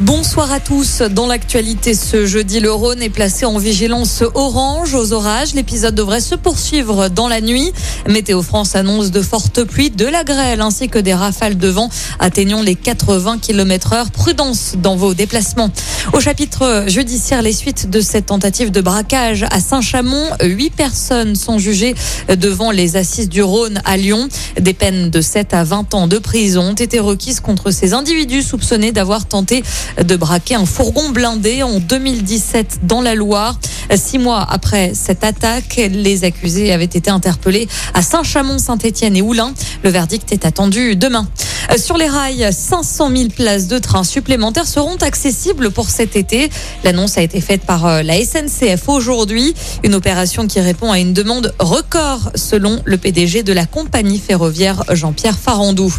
Bonsoir à tous. Dans l'actualité ce jeudi, le Rhône est placé en vigilance orange aux orages. L'épisode devrait se poursuivre dans la nuit. Météo France annonce de fortes pluies, de la grêle ainsi que des rafales de vent atteignant les 80 km heure. Prudence dans vos déplacements. Au chapitre judiciaire, les suites de cette tentative de braquage à Saint-Chamond, huit personnes sont jugées devant les assises du Rhône à Lyon. Des peines de 7 à 20 ans de prison ont été requises contre ces individus soupçonnés d'avoir tenté de braquer un fourgon blindé en 2017 dans la Loire. Six mois après cette attaque, les accusés avaient été interpellés à Saint-Chamond, Saint-Étienne et Oulin. Le verdict est attendu demain. Sur les rails, 500 000 places de train supplémentaires seront accessibles pour cet été. L'annonce a été faite par euh, la SNCF aujourd'hui. Une opération qui répond à une demande record selon le PDG de la compagnie ferroviaire Jean-Pierre Farandou.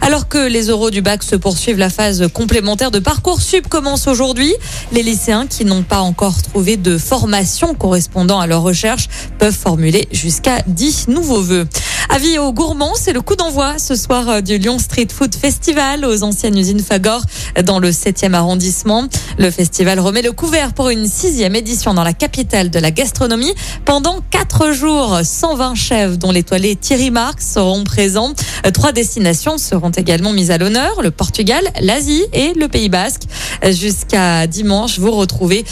Alors que les euros du bac se poursuivent, la phase complémentaire de Parcoursup commence aujourd'hui. Les lycéens qui n'ont pas encore trouvé de formation correspondant à leur recherche peuvent formuler jusqu'à 10 nouveaux vœux. Avis aux gourmands, c'est le coup d'envoi ce soir euh, du Lyon Street Food Festival aux anciennes usines Fagor dans le 7e arrondissement. Le festival remet le couvert pour une sixième édition dans la capitale de la gastronomie. Pendant quatre jours, 120 chefs dont l'étoilé Thierry Marx seront présents. Euh, trois destinations seront également mises à l'honneur, le Portugal, l'Asie et le Pays Basque. Euh, jusqu'à dimanche, vous retrouvez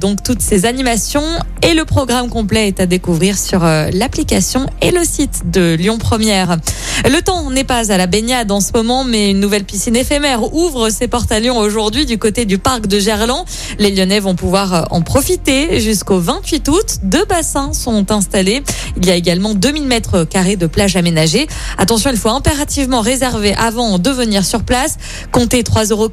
donc toutes ces animations et le programme complet est à découvrir sur l'application et le site de Lyon Première. Le temps n'est pas à la baignade en ce moment, mais une nouvelle piscine éphémère ouvre ses portes à Lyon aujourd'hui du côté du parc de Gerland. Les Lyonnais vont pouvoir en profiter jusqu'au 28 août. Deux bassins sont installés. Il y a également 2000 mètres carrés de plage aménagée. Attention, il faut impérativement réserver avant de venir sur place. Comptez 3,40 euros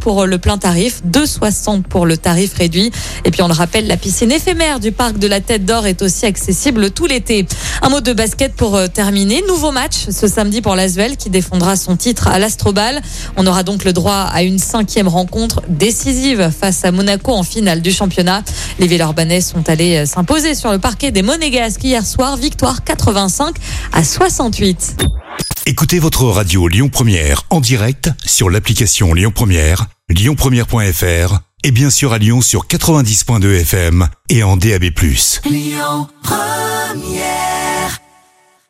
pour le plein tarif, 2,60 pour le tarif réduit. Et puis on le rappelle, la piscine éphémère du parc de la Tête d'Or est aussi accessible tout l'été. Un mot de basket pour terminer. Nouveau match ce samedi pour l'Asvel qui défendra son titre à l'Astrobal. On aura donc le droit à une cinquième rencontre décisive face à Monaco en finale du championnat. Les Villeurbanais sont allés s'imposer sur le parquet des Monégasques hier soir. Victoire 85 à 68. Écoutez votre radio Lyon Première en direct sur l'application Lyon Première, lyonpremière.fr et bien sûr à Lyon sur 90.2 FM et en DAB+. Lyon Première